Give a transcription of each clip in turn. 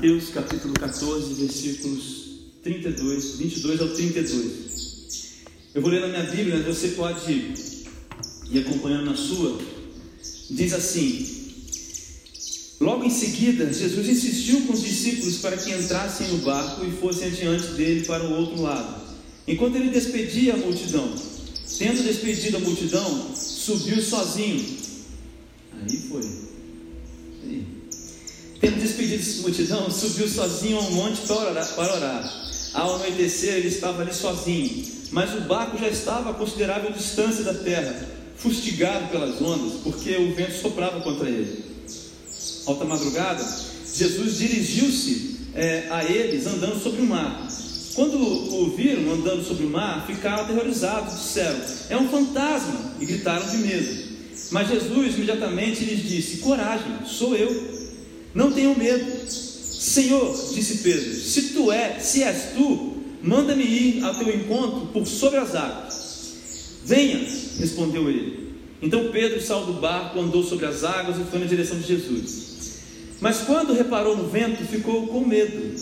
Mateus capítulo 14, versículos 32, 22 ao 32. Eu vou ler na minha Bíblia, você pode ir acompanhando na sua. Diz assim: Logo em seguida, Jesus insistiu com os discípulos para que entrassem no barco e fossem adiante dele para o outro lado, enquanto ele despedia a multidão. Tendo despedido a multidão, subiu sozinho. A multidão, subiu sozinho ao monte para orar. Para orar. Ao anoitecer, ele estava ali sozinho, mas o barco já estava a considerável distância da terra, fustigado pelas ondas, porque o vento soprava contra ele. Alta madrugada, Jesus dirigiu-se é, a eles andando sobre o mar. Quando o viram andando sobre o mar, ficaram aterrorizados, disseram: É um fantasma! E gritaram de medo. Mas Jesus imediatamente lhes disse: Coragem, sou eu. Não tenham medo. Senhor, disse Pedro, se tu é, se és tu, manda-me ir ao teu encontro por sobre as águas. Venha, respondeu ele. Então Pedro saiu do barco, andou sobre as águas e foi na direção de Jesus. Mas quando reparou no vento, ficou com medo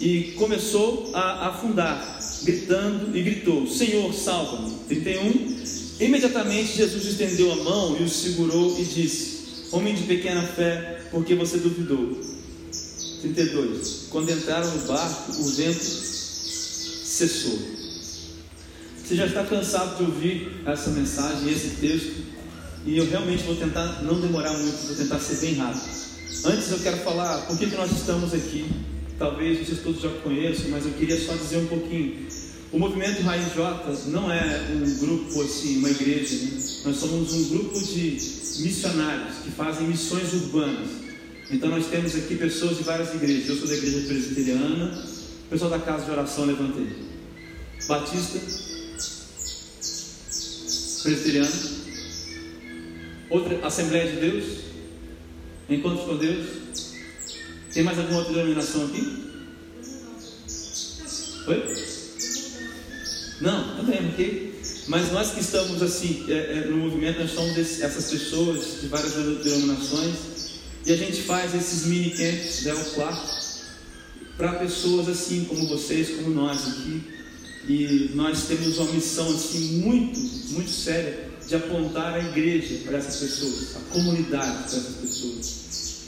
e começou a afundar, gritando e gritou: Senhor, salva-me. 31. Imediatamente Jesus estendeu a mão e o segurou e disse: Homem de pequena fé, por que você duvidou? 32. Quando entraram no barco, o vento cessou. Você já está cansado de ouvir essa mensagem, esse texto, e eu realmente vou tentar não demorar muito, vou tentar ser bem rápido. Antes eu quero falar por que, que nós estamos aqui. Talvez vocês todos já conheçam, mas eu queria só dizer um pouquinho. O movimento Raiz J não é um grupo assim, uma igreja. Né? Nós somos um grupo de missionários que fazem missões urbanas. Então nós temos aqui pessoas de várias igrejas. Eu sou da igreja presbiteriana, pessoal da casa de oração levantei. Batista, presbiteriano, outra Assembleia de Deus, Encontros com Deus. Tem mais alguma outra denominação aqui? Oi? Não, também, ok? Mas nós que estamos assim é, é, no movimento, nós somos esse, essas pessoas de várias denominações e a gente faz esses mini camps, né, o quarto, para pessoas assim como vocês, como nós aqui. E nós temos uma missão assim muito, muito séria de apontar a igreja para essas pessoas, a comunidade para essas pessoas.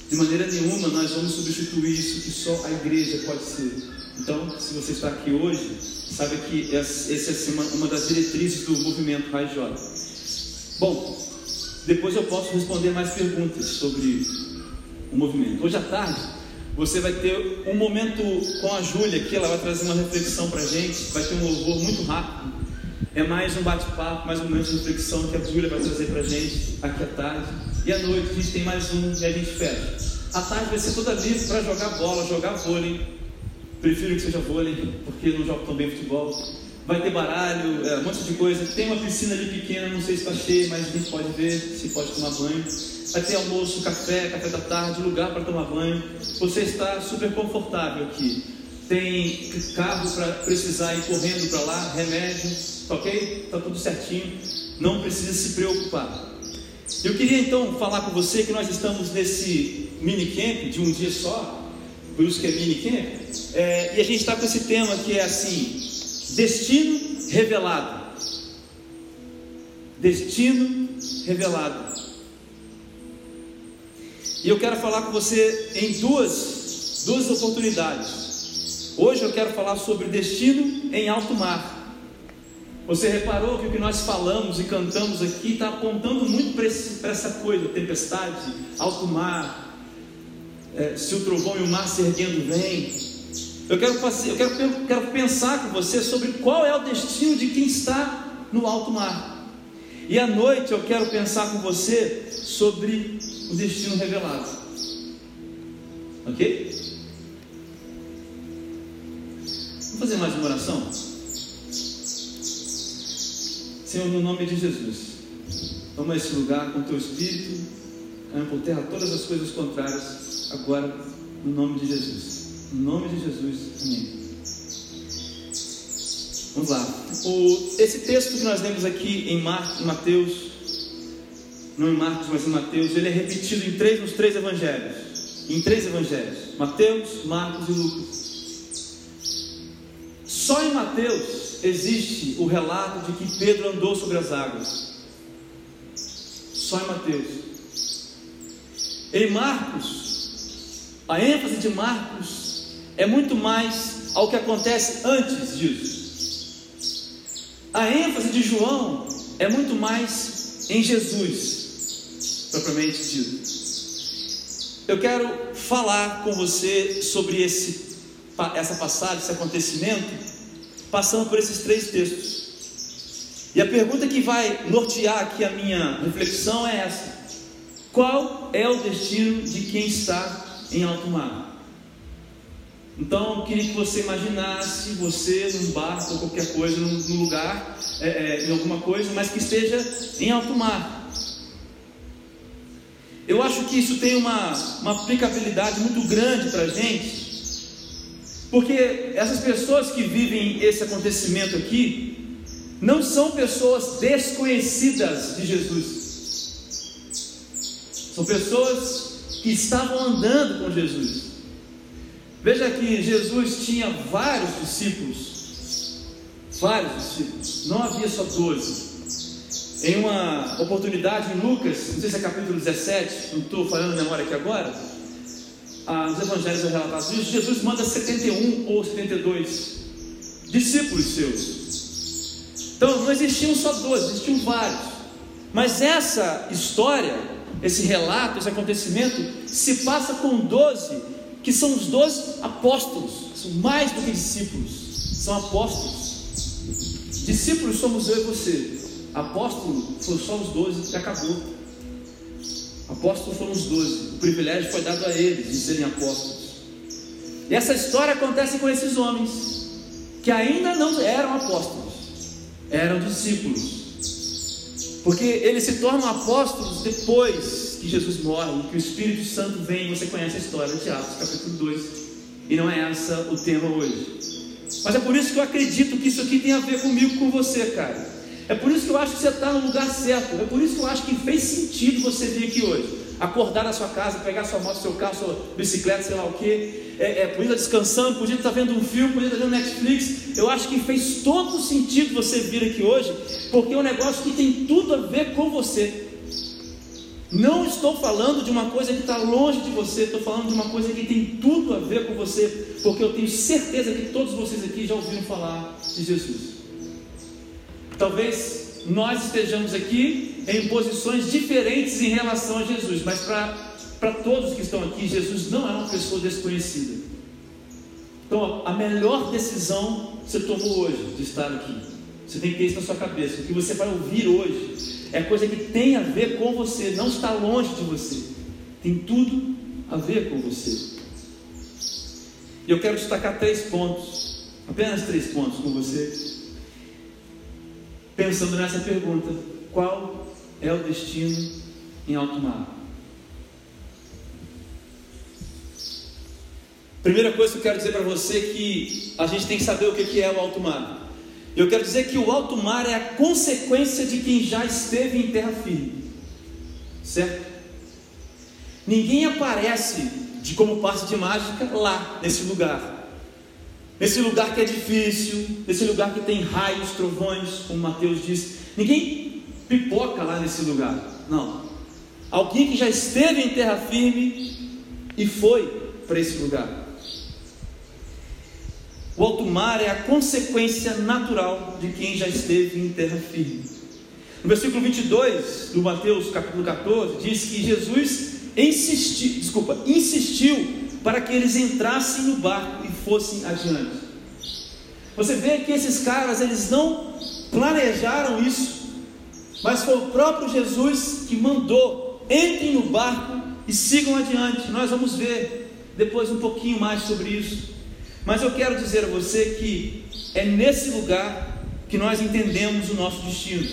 De maneira nenhuma nós vamos substituir isso que só a igreja pode ser. Então, se você está aqui hoje, sabe que essa é uma das diretrizes do movimento Raiz J. Bom, depois eu posso responder mais perguntas sobre o movimento. Hoje à tarde, você vai ter um momento com a Júlia aqui, ela vai trazer uma reflexão para a gente, vai ter um louvor muito rápido. É mais um bate-papo, mais um momento de reflexão que a Júlia vai trazer para a gente aqui à tarde. E à noite a gente tem mais um e a gente fecha. A tarde vai ser toda livre para jogar bola, jogar vôlei. Prefiro que seja vôlei, porque não jogo tão bem futebol. Vai ter baralho, é, um monte de coisa. Tem uma piscina ali pequena, não sei se está cheia, mas a gente pode ver se pode tomar banho. Vai ter almoço, café, café da tarde, lugar para tomar banho. Você está super confortável aqui. Tem carro para precisar ir correndo para lá, remédio, ok? Está tudo certinho. Não precisa se preocupar. Eu queria então falar com você que nós estamos nesse mini camp de um dia só, por isso que é mini camp, é, e a gente está com esse tema que é assim: destino revelado. Destino revelado. E eu quero falar com você em duas, duas oportunidades. Hoje eu quero falar sobre destino em alto mar. Você reparou que o que nós falamos e cantamos aqui está apontando muito para essa coisa: tempestade, alto mar, é, se o trovão e o mar se erguendo vem. Eu quero, eu quero, quero pensar com você sobre qual é o destino de quem está no alto mar. E à noite eu quero pensar com você sobre o destino revelado. Ok? Vamos fazer mais uma oração? Senhor, no nome de Jesus, toma esse lugar com teu espírito, caiam por terra todas as coisas contrárias, agora, no nome de Jesus. No nome de Jesus, amém. Vamos lá. O, esse texto que nós lemos aqui em Mateus, não em Marcos, mas em Mateus, ele é repetido em três, nos três evangelhos. em três evangelhos: Mateus, Marcos e Lucas. Só em Mateus existe o relato de que Pedro andou sobre as águas. Só em Mateus. Em Marcos, a ênfase de Marcos é muito mais ao que acontece antes disso. A ênfase de João é muito mais em Jesus, propriamente dito. Eu quero falar com você sobre esse, essa passagem, esse acontecimento, passando por esses três textos. E a pergunta que vai nortear aqui a minha reflexão é essa: Qual é o destino de quem está em alto mar? Então, eu queria que você imaginasse você num barco ou qualquer coisa, num, lugar, é, é, em alguma coisa, mas que esteja em alto mar. Eu acho que isso tem uma, uma aplicabilidade muito grande para a gente, porque essas pessoas que vivem esse acontecimento aqui, não são pessoas desconhecidas de Jesus, são pessoas que estavam andando com Jesus. Veja que Jesus tinha vários discípulos, vários discípulos, não havia só doze. Em uma oportunidade em Lucas, não sei se é capítulo 17, não estou falando memória aqui agora, ah, os evangelhos relatados isso, Jesus manda 71 ou 72 discípulos seus. Então não existiam só 12, existiam vários. Mas essa história, esse relato, esse acontecimento, se passa com 12, que são os 12 apóstolos, são mais do que discípulos, são apóstolos. Discípulos somos eu e você. Apóstolo foram só os doze e acabou. Apóstolos foram os doze. O privilégio foi dado a eles de serem apóstolos. E essa história acontece com esses homens, que ainda não eram apóstolos, eram discípulos. Porque eles se tornam apóstolos depois que Jesus morre, que o Espírito Santo vem. Você conhece a história de Atos, capítulo 2. E não é essa o tema hoje. Mas é por isso que eu acredito que isso aqui tem a ver comigo, com você, cara. É por isso que eu acho que você está no lugar certo. É por isso que eu acho que fez sentido você vir aqui hoje. Acordar na sua casa, pegar sua moto, seu carro, sua bicicleta, sei lá o que. É, é, podia estar descansando, podia estar vendo um filme, podia estar vendo Netflix. Eu acho que fez todo sentido você vir aqui hoje, porque é um negócio que tem tudo a ver com você. Não estou falando de uma coisa que está longe de você, estou falando de uma coisa que tem tudo a ver com você, porque eu tenho certeza que todos vocês aqui já ouviram falar de Jesus. Talvez nós estejamos aqui em posições diferentes em relação a Jesus, mas para todos que estão aqui, Jesus não é uma pessoa desconhecida. Então, a melhor decisão você tomou hoje de estar aqui. Você tem que ter isso na sua cabeça. O que você vai ouvir hoje é coisa que tem a ver com você, não está longe de você. Tem tudo a ver com você. E eu quero destacar três pontos, apenas três pontos com você pensando nessa pergunta: qual é o destino em alto mar? Primeira coisa que eu quero dizer para você é que a gente tem que saber o que é o alto mar. Eu quero dizer que o alto mar é a consequência de quem já esteve em terra firme, certo? Ninguém aparece de como passe de mágica lá nesse lugar. Nesse lugar que é difícil, nesse lugar que tem raios, trovões, como Mateus diz. Ninguém pipoca lá nesse lugar. Não. Alguém que já esteve em terra firme e foi para esse lugar. O alto mar é a consequência natural de quem já esteve em terra firme. No versículo 22 do Mateus, capítulo 14, diz que Jesus insistiu, desculpa, insistiu para que eles entrassem no barco fossem adiante. Você vê que esses caras eles não planejaram isso, mas foi o próprio Jesus que mandou: entrem no barco e sigam adiante. Nós vamos ver depois um pouquinho mais sobre isso. Mas eu quero dizer a você que é nesse lugar que nós entendemos o nosso destino.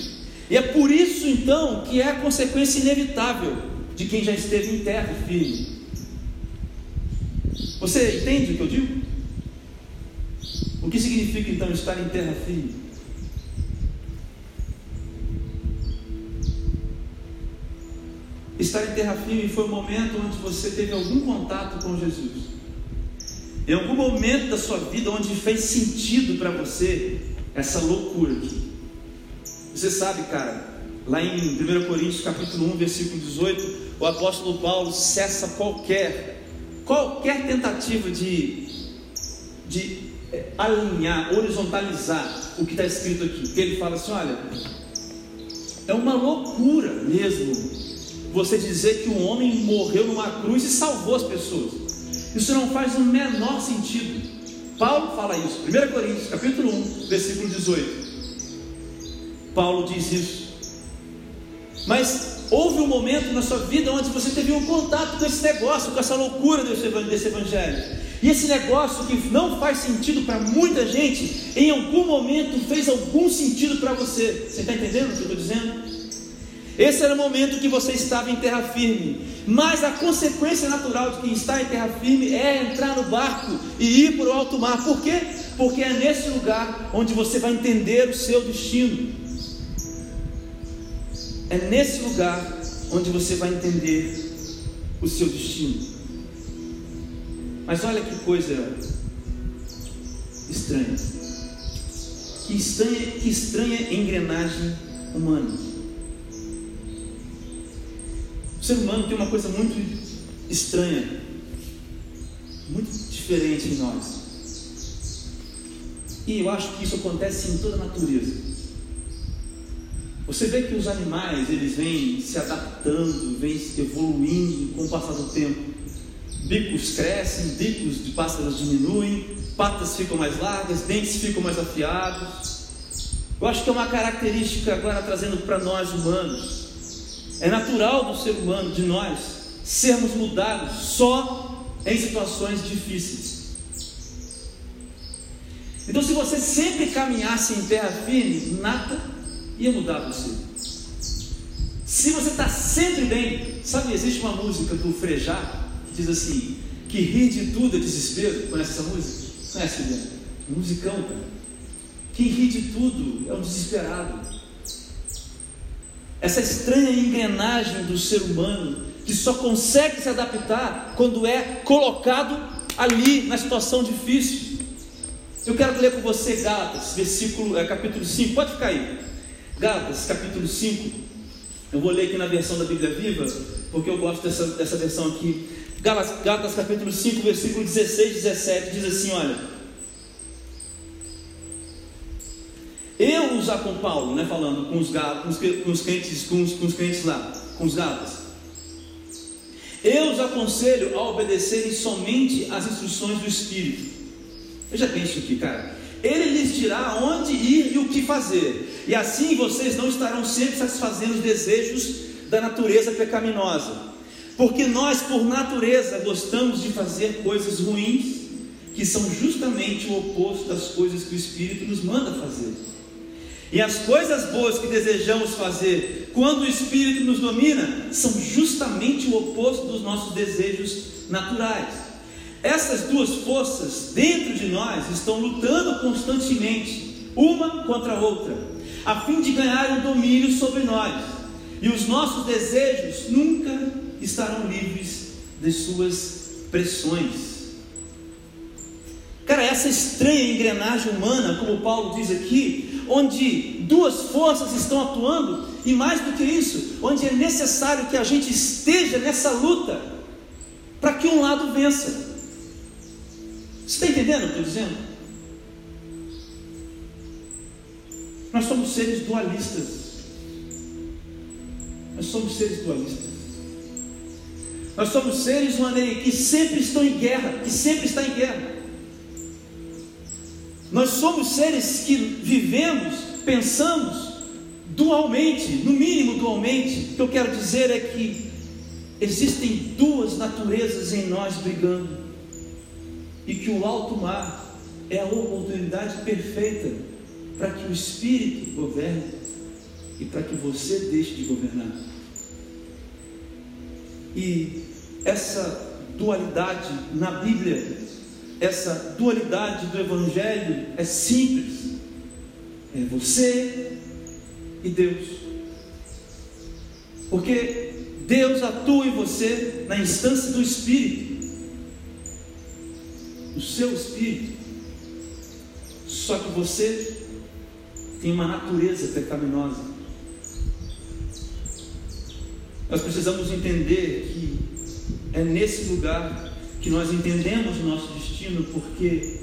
E é por isso então que é a consequência inevitável de quem já esteve em terra firme. Você entende o que eu digo? O que significa então estar em terra firme? estar em terra firme foi o momento onde você teve algum contato com Jesus. Em algum momento da sua vida onde fez sentido para você essa loucura aqui. Você sabe, cara, lá em 1 Coríntios capítulo 1, versículo 18, o apóstolo Paulo cessa qualquer qualquer tentativa de, de alinhar, horizontalizar o que está escrito aqui. Porque ele fala assim: olha, é uma loucura mesmo você dizer que um homem morreu numa cruz e salvou as pessoas. Isso não faz o menor sentido. Paulo fala isso, 1 Coríntios, capítulo 1, versículo 18. Paulo diz isso. Mas houve um momento na sua vida onde você teve um contato com esse negócio, com essa loucura desse evangelho. E esse negócio que não faz sentido para muita gente, em algum momento fez algum sentido para você. Você está entendendo o que eu estou dizendo? Esse era o momento que você estava em terra firme. Mas a consequência natural de quem está em terra firme é entrar no barco e ir para o alto mar. Por quê? Porque é nesse lugar onde você vai entender o seu destino. É nesse lugar onde você vai entender o seu destino. Mas olha que coisa estranha. Que estranha, que estranha engrenagem humana. O ser humano tem uma coisa muito estranha, muito diferente em nós. E eu acho que isso acontece em toda a natureza. Você vê que os animais, eles vêm se adaptando, vêm evoluindo com o passar do tempo bicos crescem, bicos de pássaros diminuem, patas ficam mais largas, dentes ficam mais afiados. Eu acho que é uma característica agora trazendo para nós humanos. É natural do ser humano, de nós, sermos mudados só em situações difíceis. Então, se você sempre caminhasse em terra firme, nada ia mudar você. Se você está sempre bem, sabe, existe uma música do Frejá, diz assim: que rir de tudo é desespero. Conhece essa música? Conhece, Juliana? Musicão, cara. Quem ri de tudo é um desesperado. Essa estranha engrenagem do ser humano que só consegue se adaptar quando é colocado ali na situação difícil. Eu quero ler com você Gálatas, versículo, é, capítulo 5, pode ficar aí. Gálatas, capítulo 5. Eu vou ler aqui na versão da Bíblia Viva, porque eu gosto dessa, dessa versão aqui. Gálatas capítulo 5, versículo 16 e 17 diz assim: Olha, eu já com Paulo, né, falando com os, com os, com os crentes, com os, com os crentes lá, com os Gálatas, eu os aconselho a obedecerem somente às instruções do Espírito. Veja bem isso aqui, cara. Ele lhes dirá onde ir e o que fazer, e assim vocês não estarão sempre satisfazendo os desejos da natureza pecaminosa porque nós, por natureza, gostamos de fazer coisas ruins, que são justamente o oposto das coisas que o Espírito nos manda fazer. E as coisas boas que desejamos fazer, quando o Espírito nos domina, são justamente o oposto dos nossos desejos naturais. Essas duas forças dentro de nós estão lutando constantemente, uma contra a outra, a fim de ganhar o domínio sobre nós. E os nossos desejos nunca estarão livres das suas pressões. Cara, essa estranha engrenagem humana, como Paulo diz aqui, onde duas forças estão atuando, e mais do que isso, onde é necessário que a gente esteja nessa luta para que um lado vença. Você está entendendo o que eu estou dizendo? Nós somos seres dualistas. Nós somos seres dualistas. Nós somos seres que sempre estão em guerra, que sempre está em guerra. Nós somos seres que vivemos, pensamos dualmente, no mínimo dualmente. O que eu quero dizer é que existem duas naturezas em nós brigando, e que o alto mar é a oportunidade perfeita para que o Espírito governe e para que você deixe de governar. E essa dualidade na Bíblia, essa dualidade do Evangelho é simples. É você e Deus. Porque Deus atua em você na instância do Espírito, o seu Espírito. Só que você tem uma natureza pecaminosa. Nós precisamos entender que é nesse lugar que nós entendemos o nosso destino, porque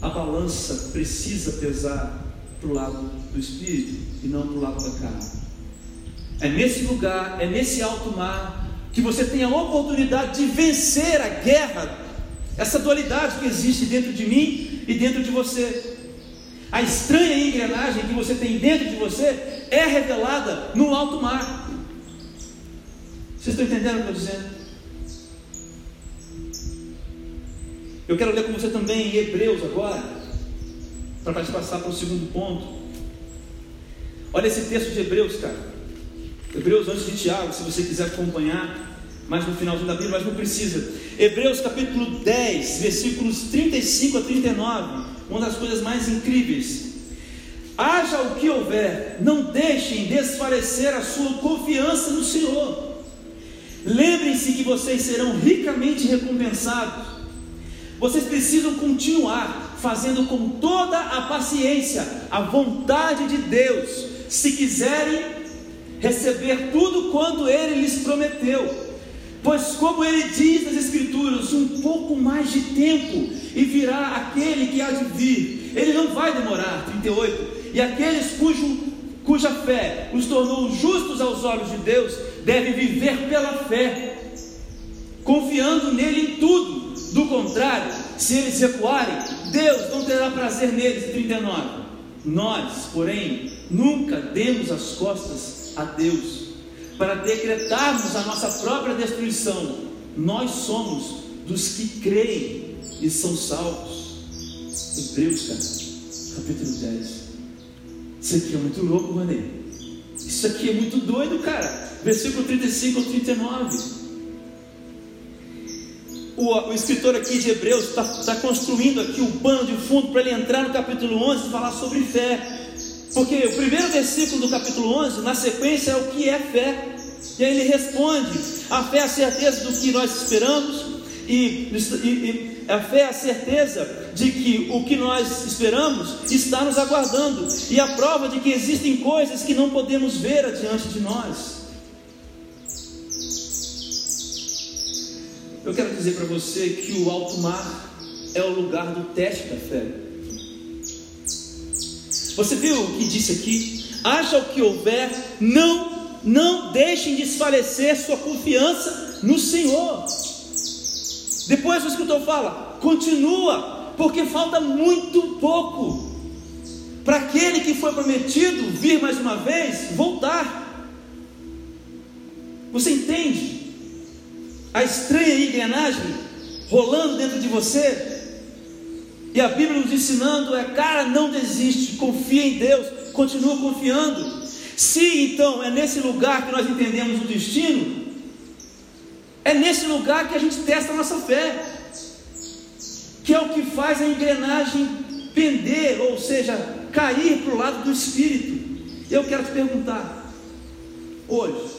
a balança precisa pesar para o lado do espírito e não para o lado da carne. É nesse lugar, é nesse alto mar, que você tem a oportunidade de vencer a guerra, essa dualidade que existe dentro de mim e dentro de você. A estranha engrenagem que você tem dentro de você é revelada no alto mar. Vocês estão entendendo o que eu estou dizendo? Eu quero ler com você também em Hebreus agora, para te passar para o segundo ponto. Olha esse texto de Hebreus, cara. Hebreus antes de Tiago, se você quiser acompanhar, mais no finalzinho da Bíblia, mas não precisa. Hebreus capítulo 10, versículos 35 a 39, uma das coisas mais incríveis. Haja o que houver, não deixem desfalecer a sua confiança no Senhor. Lembrem-se que vocês serão ricamente recompensados vocês precisam continuar fazendo com toda a paciência a vontade de Deus, se quiserem receber tudo quanto Ele lhes prometeu. Pois, como ele diz nas Escrituras, um pouco mais de tempo e virá aquele que há de vir. Ele não vai demorar. 38. E aqueles cujo, cuja fé os tornou justos aos olhos de Deus, devem viver pela fé, confiando nele em tudo do contrário, se eles recuarem, Deus não terá prazer neles. 39. Nós, porém, nunca demos as costas a Deus para decretarmos a nossa própria destruição. Nós somos dos que creem e são salvos. Hebreus, cara, capítulo 10. Isso aqui é muito louco, Mané. Isso aqui é muito doido, cara. Versículo 35 ao 39 o, o escritor aqui de Hebreus está tá construindo aqui o pano de fundo para ele entrar no capítulo 11 e falar sobre fé. Porque o primeiro versículo do capítulo 11, na sequência, é o que é fé. E aí ele responde: a fé é a certeza do que nós esperamos, e, e, e a fé é a certeza de que o que nós esperamos está nos aguardando, e a prova de que existem coisas que não podemos ver adiante de nós. Eu quero dizer para você que o alto mar é o lugar do teste da fé. Você viu o que disse aqui? Haja o que houver, não, não deixem desfalecer sua confiança no Senhor. Depois o escritor fala: continua, porque falta muito pouco para aquele que foi prometido vir mais uma vez, voltar. Você entende? A estranha engrenagem rolando dentro de você. E a Bíblia nos ensinando é, cara, não desiste, confia em Deus, continua confiando. Se então é nesse lugar que nós entendemos o destino, é nesse lugar que a gente testa a nossa fé, que é o que faz a engrenagem pender, ou seja, cair para o lado do Espírito. Eu quero te perguntar, hoje,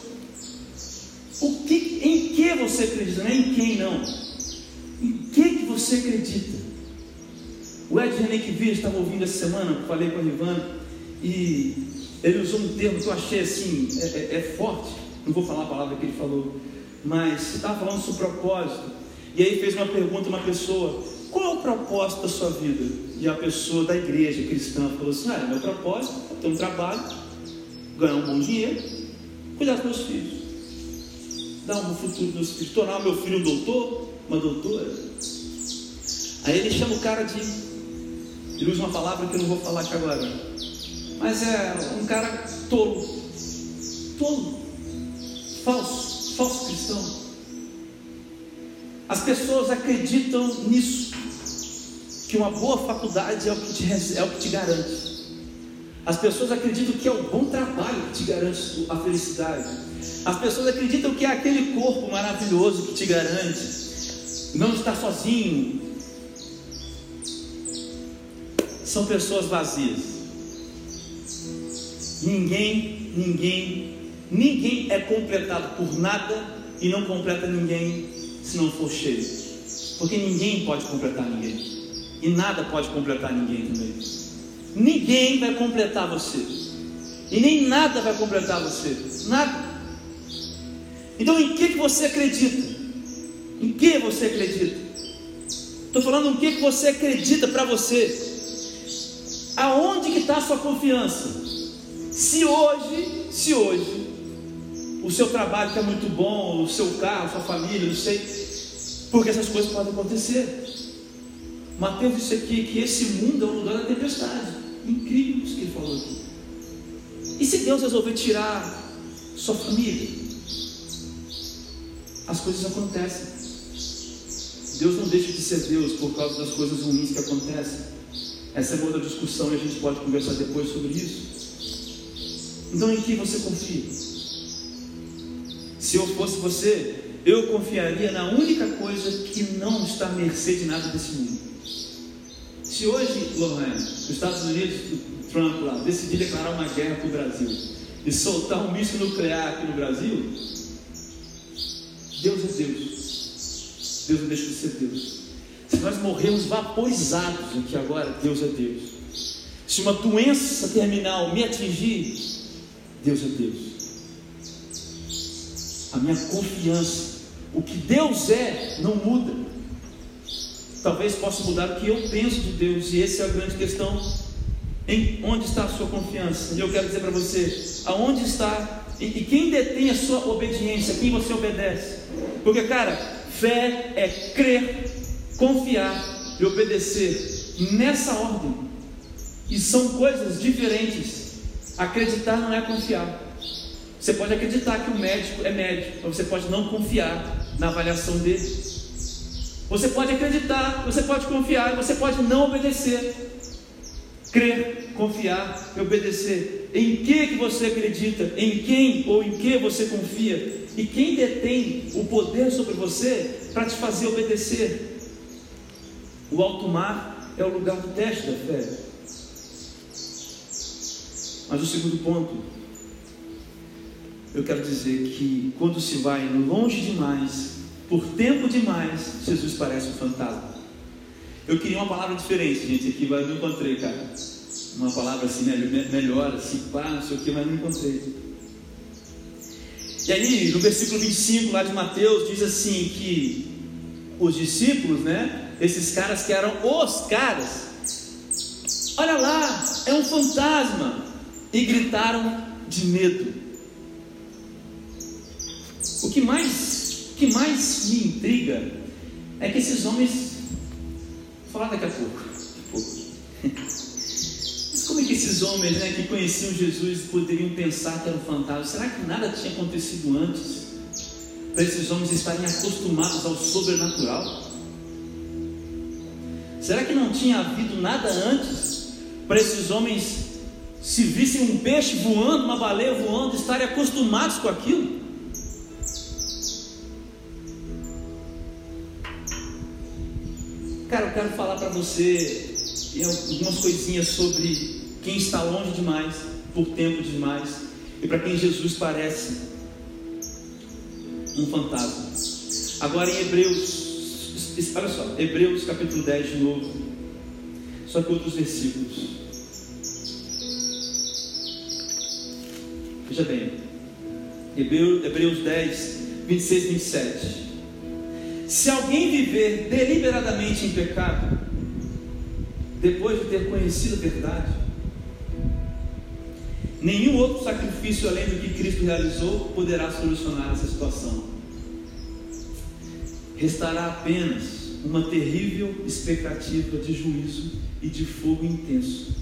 o que, em que você acredita, não é em quem não. Em que, que você acredita? O Ed René que estava ouvindo essa semana, falei com a Rivana, e ele usou um termo que eu achei assim, é, é, é forte, não vou falar a palavra que ele falou, mas estava falando sobre propósito. E aí fez uma pergunta a uma pessoa, qual é o propósito da sua vida? E a pessoa da igreja cristã falou assim, ah, meu propósito é ter um trabalho, ganhar um bom dinheiro, cuidar dos meus filhos dar um futuro no espírito, tornar meu filho um doutor, uma doutora. Aí ele chama o cara de. Ele usa uma palavra que eu não vou falar aqui agora. Mas é um cara tolo. Tolo. Falso. Falso cristão. As pessoas acreditam nisso. Que uma boa faculdade é o que te, é o que te garante. As pessoas acreditam que é o bom trabalho que te garante a felicidade. As pessoas acreditam que é aquele corpo maravilhoso que te garante não estar sozinho. São pessoas vazias. Ninguém, ninguém ninguém é completado por nada e não completa ninguém se não for cheio. Porque ninguém pode completar ninguém. E nada pode completar ninguém também. Ninguém vai completar você. E nem nada vai completar você. Nada. Então em que, que você acredita? Em que você acredita? Estou falando em que, que você acredita para você. Aonde que está a sua confiança? Se hoje, se hoje, o seu trabalho está muito bom, o seu carro, sua família, não sei, porque essas coisas podem acontecer. Mateus disse aqui que esse mundo é o lugar da tempestade. Incrível isso que ele falou aqui. E se Deus resolver tirar sua família? As coisas acontecem. Deus não deixa de ser Deus por causa das coisas ruins que acontecem. Essa é uma outra discussão e a gente pode conversar depois sobre isso. Então em que você confia? Se eu fosse você, eu confiaria na única coisa que não está à mercê de nada desse mundo. Se hoje, Lohan, os Estados Unidos, Trump lá, decidir declarar uma guerra para o Brasil e soltar um míssil nuclear aqui no Brasil, Deus é Deus. Deus não deixa de ser Deus. Se nós morrermos vaporizados aqui agora, Deus é Deus. Se uma doença terminal me atingir, Deus é Deus a minha confiança. O que Deus é não muda. Talvez possa mudar o que eu penso de Deus, e essa é a grande questão. Em onde está a sua confiança? E eu quero dizer para você, aonde está e, e quem detém a sua obediência, quem você obedece? Porque, cara, fé é crer, confiar e obedecer nessa ordem. E são coisas diferentes. Acreditar não é confiar. Você pode acreditar que o médico é médico, mas você pode não confiar na avaliação dele. Você pode acreditar, você pode confiar, você pode não obedecer. Crer, confiar e obedecer. Em que, que você acredita? Em quem ou em que você confia? E quem detém o poder sobre você para te fazer obedecer? O alto mar é o lugar do teste da fé. Mas o segundo ponto eu quero dizer que quando se vai longe demais, por tempo demais, Jesus parece um fantasma. Eu queria uma palavra diferente, gente, aqui, mas não encontrei, cara. Uma palavra assim, melhor, assim, pá, não sei o que, mas não encontrei. E aí, no versículo 25 lá de Mateus, diz assim que os discípulos, né, esses caras que eram os caras, olha lá, é um fantasma, e gritaram de medo. O que mais, que mais me intriga é que esses homens. Vou falar daqui a pouco. Daqui a pouco. Mas como é que esses homens né, que conheciam Jesus poderiam pensar que era um fantasma? Será que nada tinha acontecido antes? Para esses homens estarem acostumados ao sobrenatural? Será que não tinha havido nada antes para esses homens, se vissem um peixe voando, uma baleia voando, estarem acostumados com aquilo? Cara, eu quero falar para você algumas coisinhas sobre quem está longe demais, por tempo demais, e para quem Jesus parece um fantasma. Agora em Hebreus, olha só, Hebreus capítulo 10 de novo, só que outros versículos. Veja bem, Hebreus 10, 26 e 27. Se alguém viver deliberadamente em pecado, depois de ter conhecido a verdade, nenhum outro sacrifício além do que Cristo realizou poderá solucionar essa situação. Restará apenas uma terrível expectativa de juízo e de fogo intenso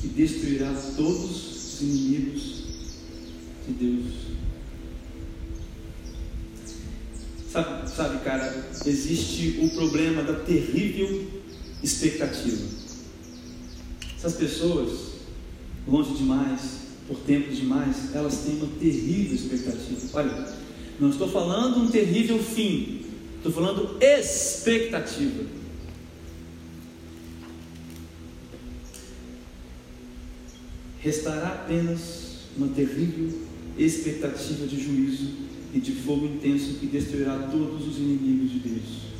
que destruirá todos os inimigos de Deus. Sabe, sabe, cara, existe o problema da terrível expectativa. Essas pessoas, longe demais, por tempo demais, elas têm uma terrível expectativa. Olha, não estou falando um terrível fim, estou falando expectativa. Restará apenas uma terrível expectativa de juízo e de fogo intenso que destruirá todos os inimigos de Deus.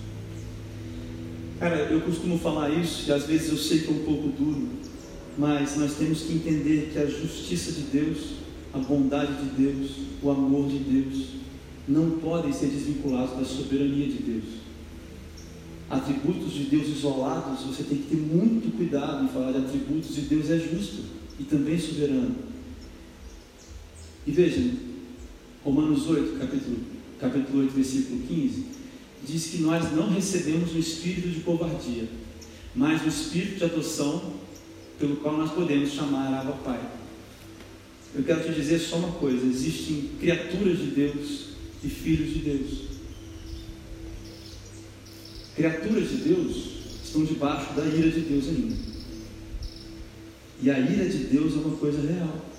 Cara, eu costumo falar isso e às vezes eu sei que é um pouco duro, mas nós temos que entender que a justiça de Deus, a bondade de Deus, o amor de Deus, não podem ser desvinculados da soberania de Deus. Atributos de Deus isolados, você tem que ter muito cuidado em falar de atributos de Deus é justo e também soberano. E vejam, Romanos 8, capítulo, capítulo 8, versículo 15, diz que nós não recebemos o espírito de covardia, mas o espírito de adoção pelo qual nós podemos chamar Abba Pai. Eu quero te dizer só uma coisa: existem criaturas de Deus e filhos de Deus. Criaturas de Deus estão debaixo da ira de Deus ainda. E a ira de Deus é uma coisa real.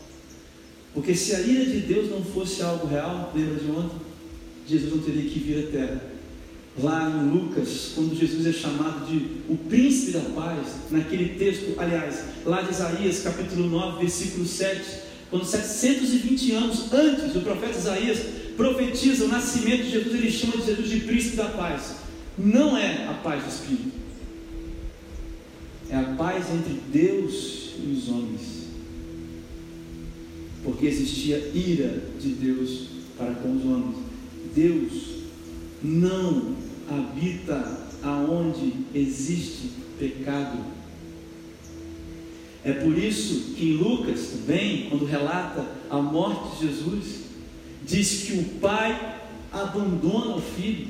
Porque se a ira de Deus não fosse algo real, lembra de ontem? Jesus não teria que vir à terra lá em Lucas, quando Jesus é chamado de o príncipe da paz, naquele texto, aliás, lá de Isaías, capítulo 9, versículo 7, quando 720 anos antes do profeta Isaías profetiza o nascimento de Jesus, ele chama de Jesus de príncipe da paz. Não é a paz do Espírito, é a paz entre Deus e os homens, porque existia ira de Deus para com os homens. Deus não habita aonde existe pecado. É por isso que em Lucas também, quando relata a morte de Jesus, diz que o pai abandona o filho.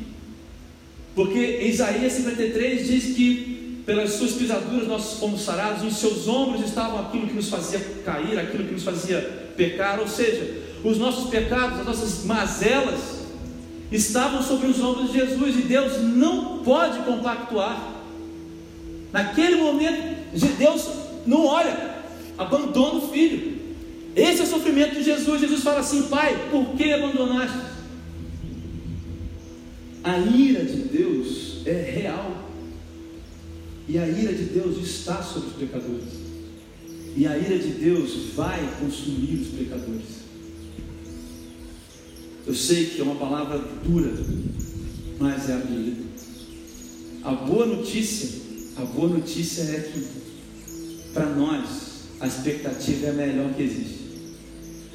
Porque em Isaías 53 diz que pelas suas pisaduras nós fomos sarados, nos seus ombros estavam aquilo que nos fazia cair, aquilo que nos fazia pecar, ou seja, os nossos pecados, as nossas mazelas, estavam sobre os ombros de Jesus e Deus não pode compactuar. Naquele momento, Deus não olha, abandona o filho. Esse é o sofrimento de Jesus. Jesus fala assim: Pai, por que abandonaste? A ira de Deus é real. E a ira de Deus está sobre os pecadores. E a ira de Deus vai consumir os pecadores. Eu sei que é uma palavra dura, mas é a Bíblia. A boa notícia, a boa notícia é que para nós a expectativa é a melhor que existe.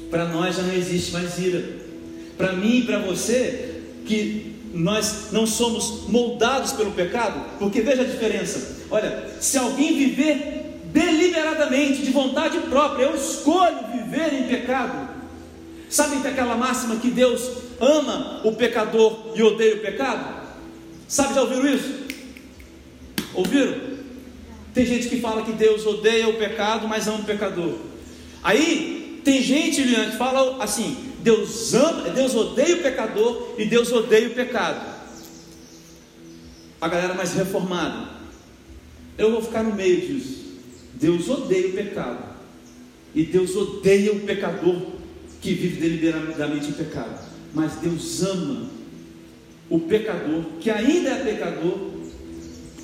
Para nós já não existe mais ira. Para mim e para você, que nós não somos moldados pelo pecado, porque veja a diferença. Olha, se alguém viver deliberadamente, de vontade própria, eu escolho viver em pecado, Sabem que aquela máxima que Deus ama o pecador e odeia o pecado? Sabe, já ouviram isso? Ouviram? Tem gente que fala que Deus odeia o pecado, mas ama o pecador. Aí tem gente, Liane, que fala assim: Deus ama, Deus odeia o pecador e Deus odeia o pecado. A galera mais reformada. Eu vou ficar no meio disso. Deus odeia o pecado. E Deus odeia o pecador que vive deliberadamente em pecado. Mas Deus ama o pecador, que ainda é pecador,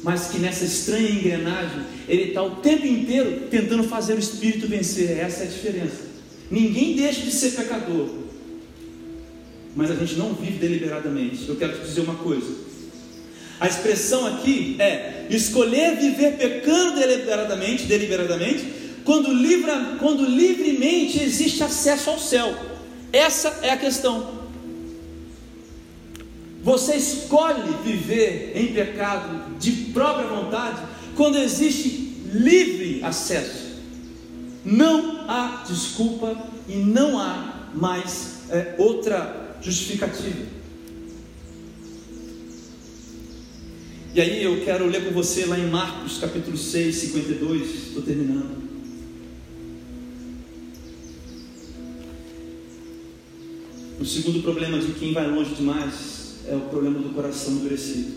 mas que nessa estranha engrenagem, ele está o tempo inteiro tentando fazer o espírito vencer. Essa é a diferença. Ninguém deixa de ser pecador, mas a gente não vive deliberadamente. Eu quero te dizer uma coisa. A expressão aqui é escolher viver pecando deliberadamente, deliberadamente, quando, livra, quando livremente existe acesso ao céu. Essa é a questão. Você escolhe viver em pecado de própria vontade quando existe livre acesso. Não há desculpa e não há mais é, outra justificativa. E aí eu quero ler com você lá em Marcos capítulo 6, 52, estou terminando. O segundo problema de quem vai longe demais é o problema do coração endurecido.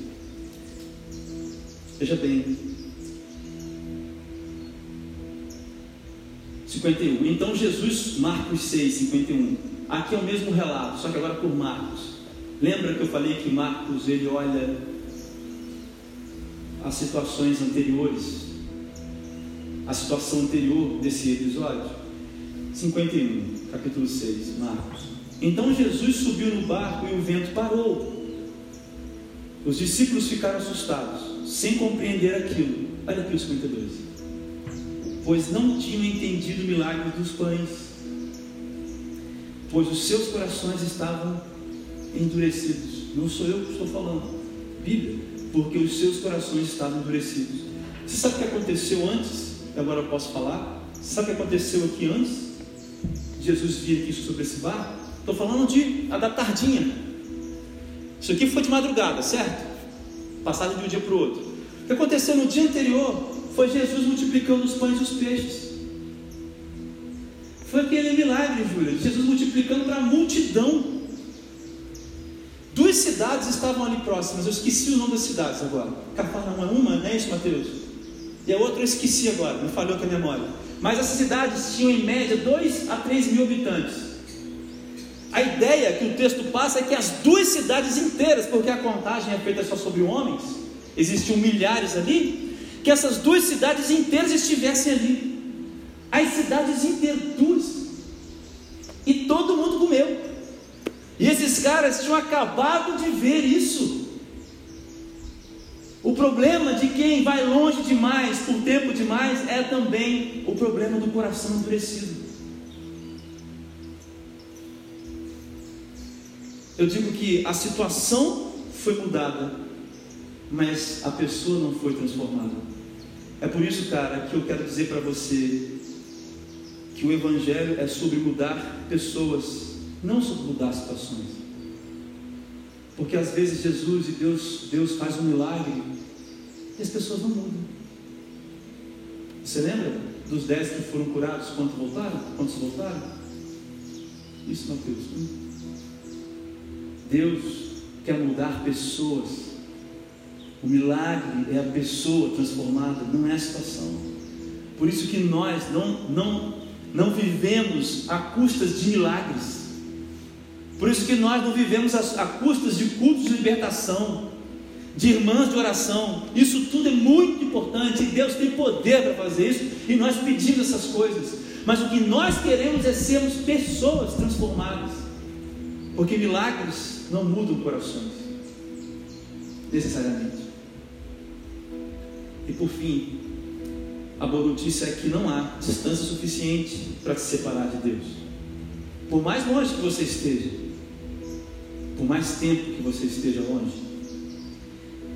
Veja bem. 51. Então Jesus, Marcos 6, 51. Aqui é o mesmo relato, só que agora por Marcos. Lembra que eu falei que Marcos ele olha as situações anteriores, a situação anterior desse episódio? 51, capítulo 6, Marcos. Então Jesus subiu no barco e o vento parou. Os discípulos ficaram assustados, sem compreender aquilo. Olha aqui o 52. Pois não tinham entendido o milagre dos pães, pois os seus corações estavam endurecidos. Não sou eu que estou falando, Bíblia, porque os seus corações estavam endurecidos. Você sabe o que aconteceu antes? Agora eu posso falar. Sabe o que aconteceu aqui antes? Jesus vir aqui sobre esse barco? Estou falando de a da tardinha. Isso aqui foi de madrugada, certo? Passado de um dia para o outro. O que aconteceu no dia anterior foi Jesus multiplicando os pães e os peixes. Foi aquele milagre, Júlia, Jesus multiplicando para a multidão. Duas cidades estavam ali próximas, eu esqueci o nome das cidades agora. Cafarnaum é uma, não é isso, Mateus? E a outra eu esqueci agora, me falhou com a memória. Mas essas cidades tinham em média 2 a 3 mil habitantes. A ideia que o texto passa é que as duas cidades inteiras, porque a contagem é feita só sobre homens, existiam milhares ali, que essas duas cidades inteiras estivessem ali. As cidades inteiras, duas. E todo mundo comeu. E esses caras tinham acabado de ver isso. O problema de quem vai longe demais, por tempo demais, é também o problema do coração endurecido. Eu digo que a situação foi mudada, mas a pessoa não foi transformada. É por isso, cara, que eu quero dizer para você que o Evangelho é sobre mudar pessoas, não sobre mudar situações. Porque às vezes Jesus e Deus, Deus faz um milagre e as pessoas não mudam. Você lembra dos dez que foram curados, quantos voltaram? Quantos voltaram? Isso, Mateus. Deus quer mudar pessoas. O milagre é a pessoa transformada, não é a situação. Por isso que nós não, não, não vivemos a custas de milagres. Por isso que nós não vivemos a, a custas de cultos de libertação, de irmãs de oração. Isso tudo é muito importante. E Deus tem poder para fazer isso. E nós pedimos essas coisas. Mas o que nós queremos é sermos pessoas transformadas. Porque milagres não mudam corações. Necessariamente. E por fim, a boa notícia é que não há distância suficiente para se separar de Deus. Por mais longe que você esteja, por mais tempo que você esteja longe.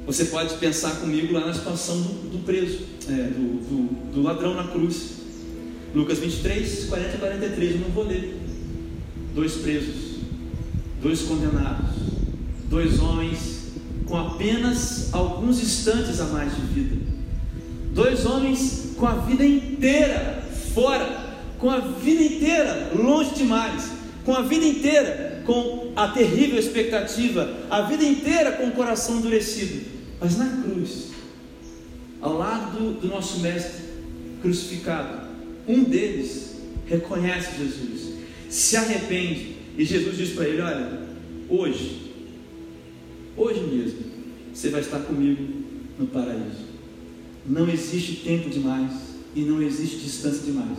Você pode pensar comigo lá na situação do, do preso, é, do, do, do, ladrão na cruz. Lucas 23, 40 e 43, eu não vou ler. Dois presos, dois condenados, dois homens com apenas alguns instantes a mais de vida. Dois homens com a vida inteira fora, com a vida inteira longe demais, com a vida inteira com a terrível expectativa, a vida inteira com o coração endurecido. Mas na cruz, ao lado do nosso Mestre crucificado, um deles reconhece Jesus, se arrepende, e Jesus diz para ele: Olha, hoje, hoje mesmo, você vai estar comigo no paraíso. Não existe tempo demais e não existe distância demais.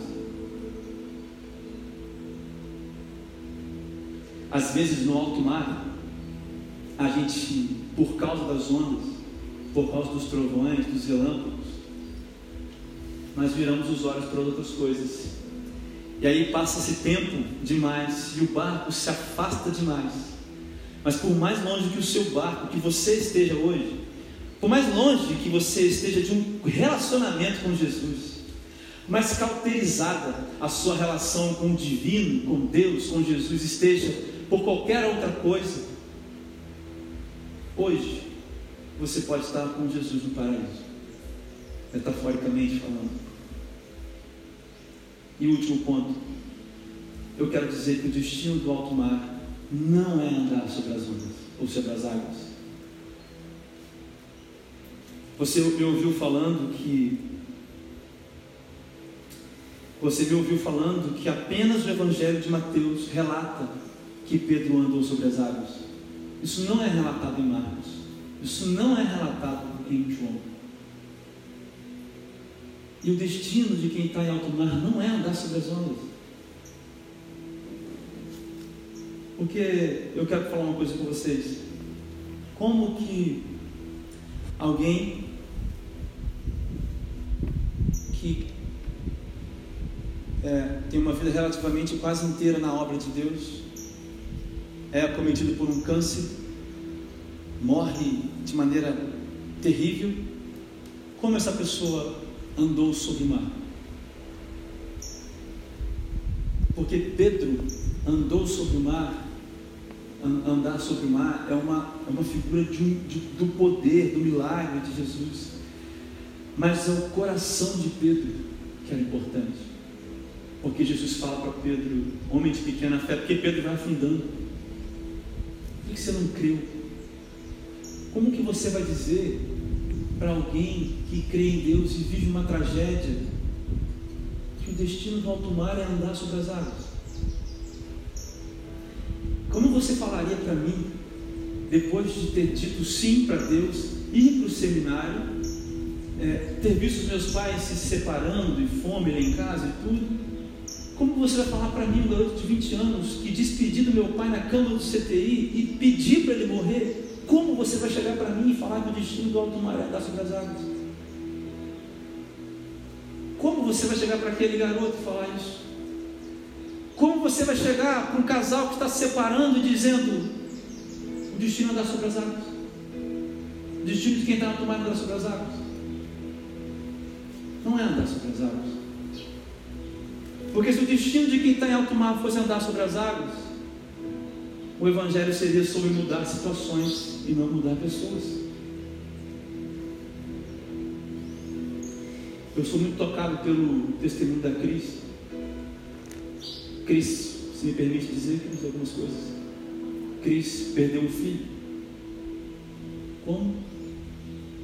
Às vezes no alto mar, a gente, por causa das ondas, por causa dos trovões, dos relâmpagos, nós viramos os olhos para outras coisas. E aí passa-se tempo demais e o barco se afasta demais. Mas por mais longe que o seu barco, que você esteja hoje, por mais longe que você esteja de um relacionamento com Jesus, mais cauterizada a sua relação com o divino, com Deus, com Jesus esteja, por qualquer outra coisa, hoje você pode estar com Jesus no paraíso, metaforicamente falando. E último ponto, eu quero dizer que o destino do alto mar não é andar sobre as ondas ou sobre as águas. Você me ouviu falando que você me ouviu falando que apenas o Evangelho de Mateus relata que Pedro andou sobre as águas. Isso não é relatado em Marcos. Isso não é relatado em João. E o destino de quem está em alto mar não é andar sobre as ondas. Porque eu quero falar uma coisa com vocês. Como que alguém que é, tem uma vida relativamente quase inteira na obra de Deus, é acometido por um câncer, morre de maneira terrível, como essa pessoa andou sobre o mar? Porque Pedro andou sobre o mar, andar sobre o mar é uma, é uma figura de um, de, do poder, do milagre de Jesus. Mas é o coração de Pedro que era importante. Porque Jesus fala para Pedro, homem de pequena fé, porque Pedro vai afundando. Por que você não creu? Como que você vai dizer para alguém que crê em Deus e vive uma tragédia que o destino do alto mar é andar sobre as águas? Como você falaria para mim, depois de ter dito sim para Deus, ir para o seminário, é, ter visto meus pais se separando e fome lá em casa e tudo? Como você vai falar para mim, um garoto de 20 anos, que despedi do meu pai na cama do CTI e pedi para ele morrer? Como você vai chegar para mim e falar que o destino do alto mar é andar sobre as águas? Como você vai chegar para aquele garoto e falar isso? Como você vai chegar para um casal que está se separando e dizendo o destino é andar sobre as águas? O destino de quem está no alto mar é andar sobre as águas? Não é andar sobre as águas. Porque se o destino de quem está em alto mar fosse andar sobre as águas, o Evangelho seria sobre mudar situações e não mudar pessoas. Eu sou muito tocado pelo testemunho da Cris. Cris, se me permite dizer, algumas coisas. Cris perdeu um filho. Como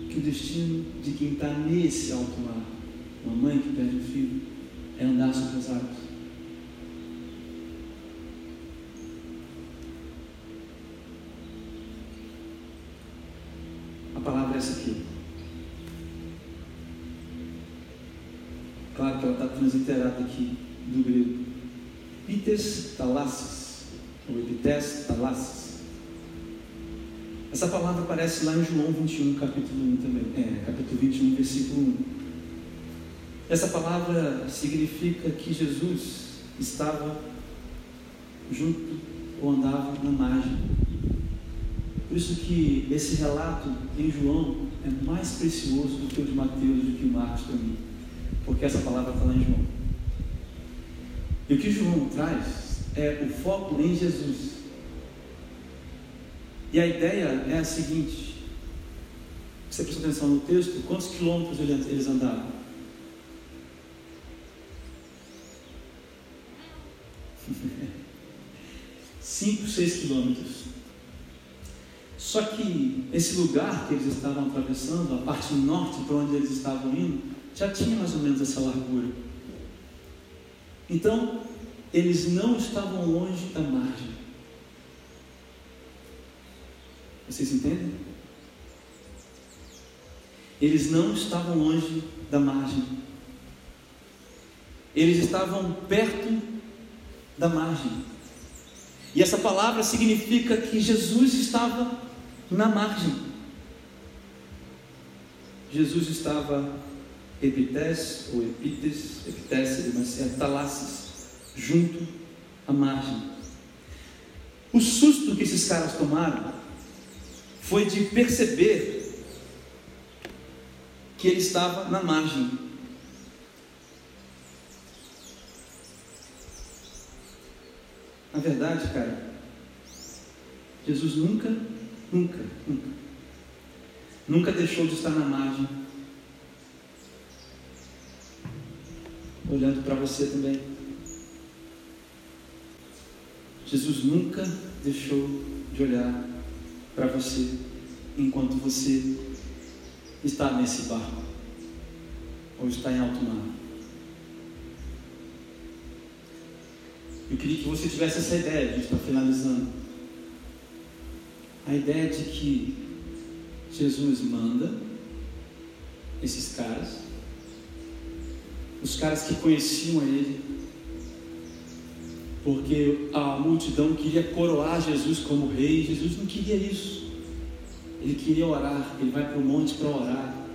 que o destino de quem está nesse alto mar, uma mãe que perde um filho, é andar sobre as águas? A palavra é essa aqui. Claro que ela está transliterada aqui do grego. Epites talasses, ou epites talasses. Essa palavra aparece lá em João 21, capítulo 1 também, é, capítulo 21, versículo 1. Essa palavra significa que Jesus estava junto ou andava na margem. Por isso que esse relato em João é mais precioso do que o de Mateus, do que o Marcos para mim. Porque essa palavra está lá em João. E o que João traz é o foco em Jesus. E a ideia é a seguinte: você prestou atenção no texto? Quantos quilômetros eles andavam? Cinco, seis quilômetros. Só que esse lugar que eles estavam atravessando, a parte norte para onde eles estavam indo, já tinha mais ou menos essa largura. Então, eles não estavam longe da margem. Vocês entendem? Eles não estavam longe da margem. Eles estavam perto da margem. E essa palavra significa que Jesus estava na margem. Jesus estava epités ou epites, epités, mas é talasses, junto à margem. O susto que esses caras tomaram foi de perceber que ele estava na margem. Na verdade, cara, Jesus nunca, nunca, nunca, nunca deixou de estar na margem olhando para você também. Jesus nunca deixou de olhar para você enquanto você está nesse barco ou está em alto mar. Eu queria que você tivesse essa ideia, a gente está finalizando. A ideia de que Jesus manda esses caras os caras que conheciam a ele, porque a multidão queria coroar Jesus como rei. Jesus não queria isso. Ele queria orar. Ele vai para o monte para orar.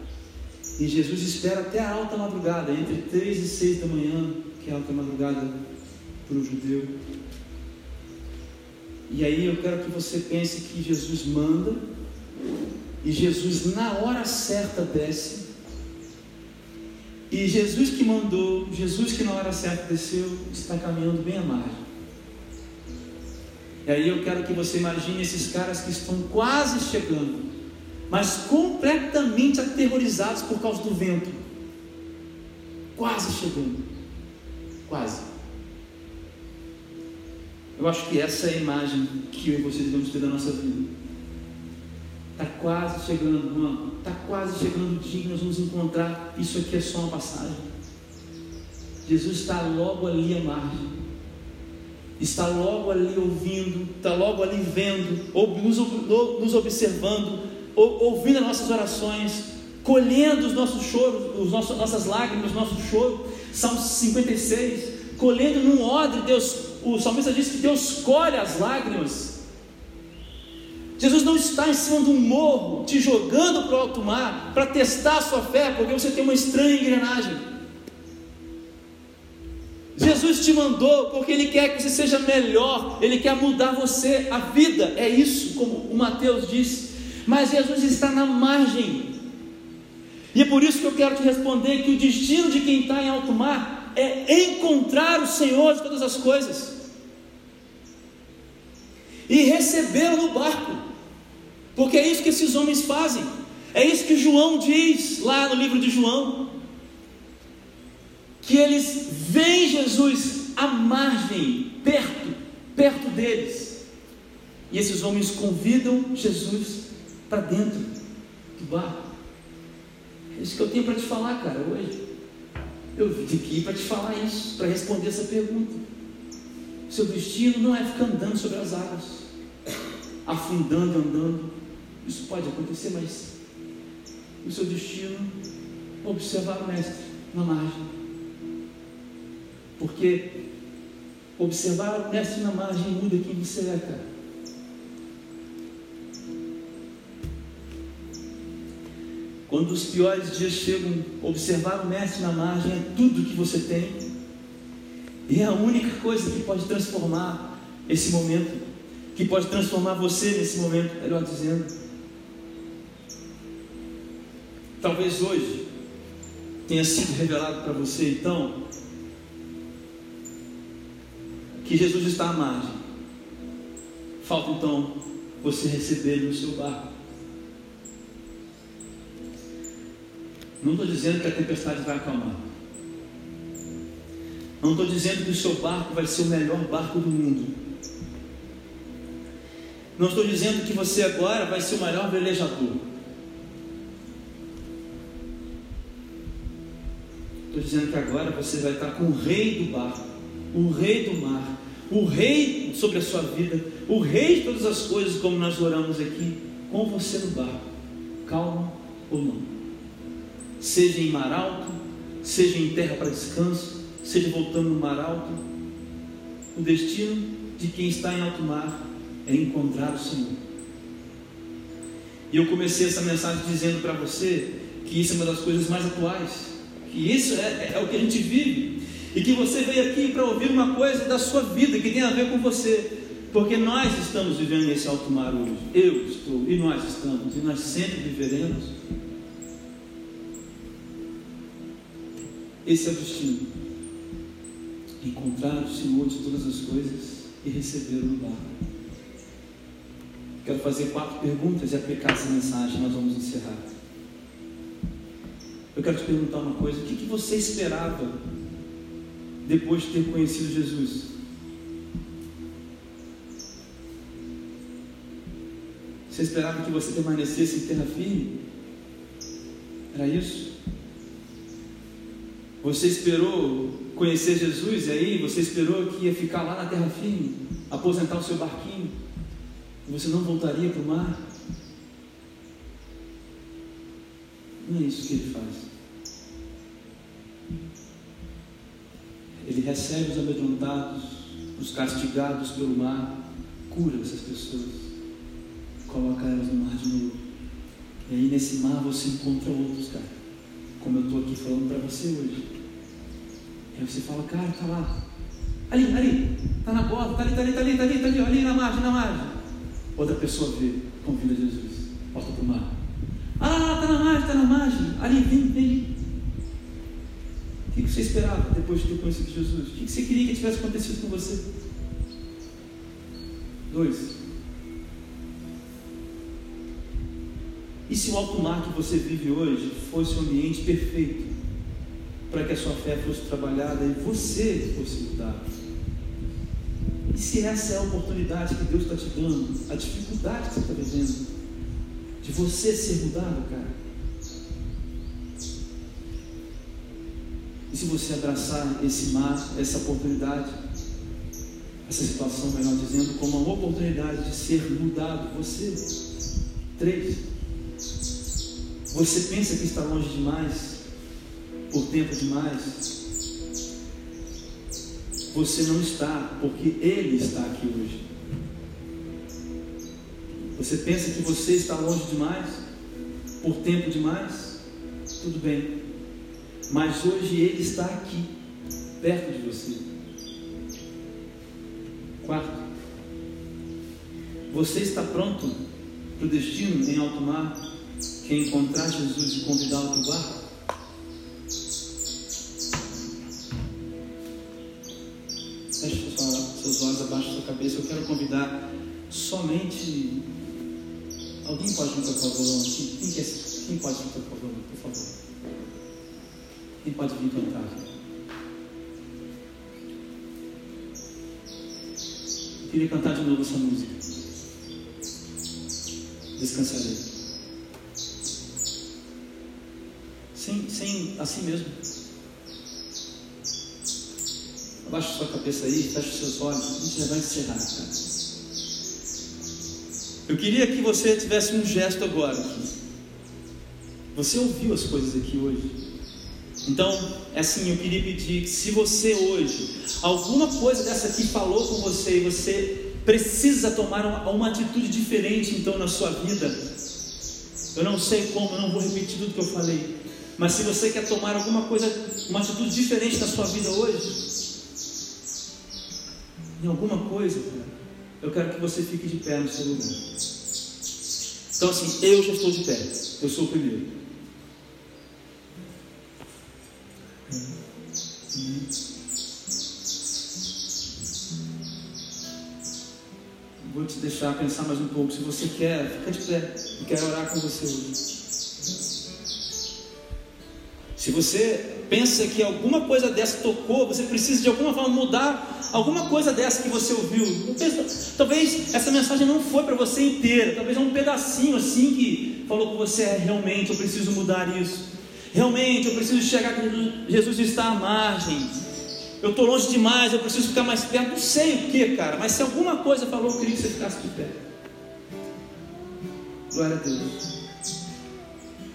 E Jesus espera até a alta madrugada, entre três e seis da manhã, que é a alta madrugada para o judeu. E aí eu quero que você pense que Jesus manda, e Jesus na hora certa desce, e Jesus que mandou, Jesus que na hora certa desceu, está caminhando bem à margem. E aí eu quero que você imagine esses caras que estão quase chegando, mas completamente aterrorizados por causa do vento. Quase chegando. Quase. Eu acho que essa é a imagem que eu e vocês devemos ter da nossa vida. Está quase chegando, mano. Está quase chegando o dia que nós vamos encontrar. Isso aqui é só uma passagem. Jesus está logo ali à margem. Está logo ali ouvindo, está logo ali vendo, nos observando, ouvindo as nossas orações, colhendo os nossos choros, os nossos, nossas lágrimas, nosso choro. Salmo 56, colhendo num odre, Deus, o salmista diz que Deus colhe as lágrimas Jesus não está em cima de um morro te jogando para o alto mar para testar a sua fé, porque você tem uma estranha engrenagem. Jesus te mandou porque Ele quer que você seja melhor, Ele quer mudar você, a vida é isso, como o Mateus disse. Mas Jesus está na margem, e é por isso que eu quero te responder que o destino de quem está em alto mar é encontrar o Senhor de todas as coisas e recebê-lo no barco. Porque é isso que esses homens fazem. É isso que João diz lá no livro de João. Que eles veem Jesus à margem, perto, perto deles. E esses homens convidam Jesus para dentro do barco. É isso que eu tenho para te falar, cara, hoje. Eu vim aqui para te falar isso, para responder essa pergunta. Seu destino não é ficar andando sobre as águas, afundando, andando. Isso pode acontecer, mas o seu destino observar o mestre na margem. Porque observar o mestre na margem muda quem você é, cara. Quando os piores dias chegam, observar o mestre na margem é tudo que você tem. E é a única coisa que pode transformar esse momento, que pode transformar você nesse momento, melhor dizendo. Talvez hoje tenha sido revelado para você, então, que Jesus está à margem. Falta então você receber no seu barco. Não estou dizendo que a tempestade vai acalmar. Não estou dizendo que o seu barco vai ser o melhor barco do mundo. Não estou dizendo que você agora vai ser o melhor velejador. Estou dizendo que agora você vai estar com o rei do barco, o rei do mar, o rei sobre a sua vida, o rei de todas as coisas, como nós oramos aqui, com você no barco, calma ou não. Seja em mar alto, seja em terra para descanso, seja voltando no mar alto, o destino de quem está em alto mar é encontrar o Senhor. E eu comecei essa mensagem dizendo para você que isso é uma das coisas mais atuais e isso é, é o que a gente vive. E que você veio aqui para ouvir uma coisa da sua vida que tem a ver com você. Porque nós estamos vivendo esse alto mar hoje. Eu estou, e nós estamos, e nós sempre viveremos. Esse é o destino. Encontrar o Senhor de todas as coisas e recebê-lo no barco. Quero fazer quatro perguntas e aplicar essa mensagem. Nós vamos encerrar. Eu quero te perguntar uma coisa: o que, que você esperava depois de ter conhecido Jesus? Você esperava que você permanecesse em terra firme? Era isso? Você esperou conhecer Jesus e aí você esperou que ia ficar lá na terra firme, aposentar o seu barquinho, e você não voltaria para o mar? Não é isso que ele faz. Ele recebe os amedrontados, os castigados pelo mar, cura essas pessoas, coloca elas no mar de novo. E aí nesse mar você encontra outros, cara. Como eu estou aqui falando para você hoje. Aí você fala, cara, tá lá. Ali, ali, tá na borda, tá ali, tá ali, tá ali, tá ali, tá ali, ali na margem, na margem. Outra pessoa vê, convida Jesus, volta para o mar. Ah, tá na margem, tá na margem. Ali, vem, vem. O que você esperava depois de ter conhecido Jesus? O que você queria que tivesse acontecido com você? Dois. E se o alto mar que você vive hoje fosse um ambiente perfeito para que a sua fé fosse trabalhada e você fosse mudado? E se essa é a oportunidade que Deus está te dando, a dificuldade que você está vivendo, de você ser mudado, cara? E se você abraçar esse mar, essa oportunidade, essa situação, melhor dizendo, como uma oportunidade de ser mudado, você. Três. Você pensa que está longe demais, por tempo demais? Você não está, porque Ele está aqui hoje. Você pensa que você está longe demais, por tempo demais? Tudo bem, mas hoje Ele está aqui, perto de você. Quarto, você está pronto para o destino em alto mar? quem encontrar Jesus e convidá-lo para o barco? Convidar somente. Alguém pode vir tocar o violão aqui? Quem, quer... Quem pode vir tocar o violão, por favor? Quem pode vir cantar? Eu queria cantar de novo essa música. Descansarei. sem, sem assim mesmo. Abaixa sua cabeça aí, fecha os seus olhos, a gente já vai encerrar, cara. Eu queria que você tivesse um gesto agora. Você ouviu as coisas aqui hoje. Então, é assim, eu queria pedir que se você hoje, alguma coisa dessa aqui falou com você e você precisa tomar uma, uma atitude diferente então na sua vida. Eu não sei como, eu não vou repetir tudo que eu falei. Mas se você quer tomar alguma coisa, uma atitude diferente na sua vida hoje, em alguma coisa, eu quero que você fique de pé no seu lugar. Então, assim, eu já estou de pé, eu sou o primeiro. Vou te deixar pensar mais um pouco. Se você quer, fica de pé. Eu quero orar com você hoje. Se você pensa que alguma coisa dessa tocou, você precisa de alguma forma mudar alguma coisa dessa que você ouviu. Talvez essa mensagem não foi para você inteira, talvez é um pedacinho assim que falou com você: é, realmente eu preciso mudar isso. Realmente eu preciso chegar com Jesus está à margem. Eu estou longe demais, eu preciso ficar mais perto. Não sei o que, cara, mas se alguma coisa falou, eu queria que você ficasse de pé. Glória a Deus.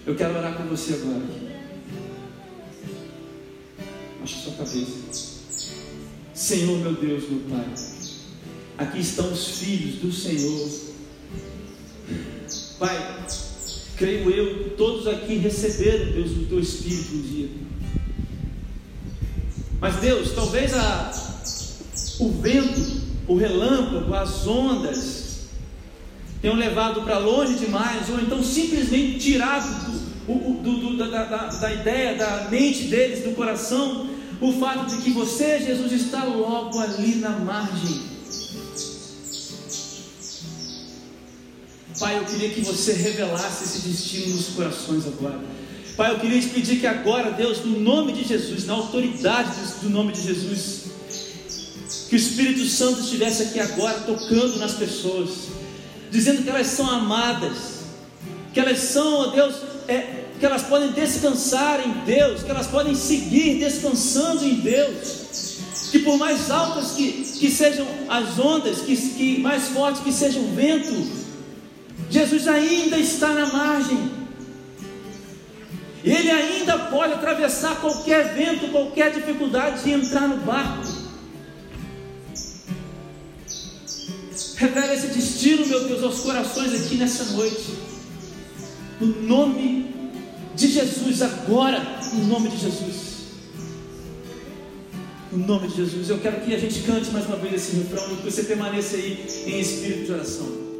Eu quero orar com você agora. Baixe sua cabeça. Senhor, meu Deus, meu Pai. Aqui estão os filhos do Senhor. Pai, creio eu que todos aqui receberam, Deus, o teu Espírito um dia. Mas, Deus, talvez a, o vento, o relâmpago, as ondas tenham levado para longe demais, ou então simplesmente tirado do, do, do, da, da, da ideia, da mente deles, do coração, o fato de que você, Jesus, está logo ali na margem. Pai, eu queria que você revelasse esse destino nos corações agora. Pai, eu queria te pedir que agora, Deus, no nome de Jesus, na autoridade do nome de Jesus, que o Espírito Santo estivesse aqui agora tocando nas pessoas, dizendo que elas são amadas, que elas são, ó Deus, é, que elas podem descansar em Deus, que elas podem seguir descansando em Deus, que por mais altas que, que sejam as ondas, que, que mais forte que seja o vento, Jesus ainda está na margem. Ele ainda pode atravessar qualquer vento, qualquer dificuldade e entrar no barco. Revela esse destino, meu Deus, aos corações aqui nessa noite. No nome de Jesus, agora, no nome de Jesus. No nome de Jesus, eu quero que a gente cante mais uma vez esse refrão que você permaneça aí em espírito de oração.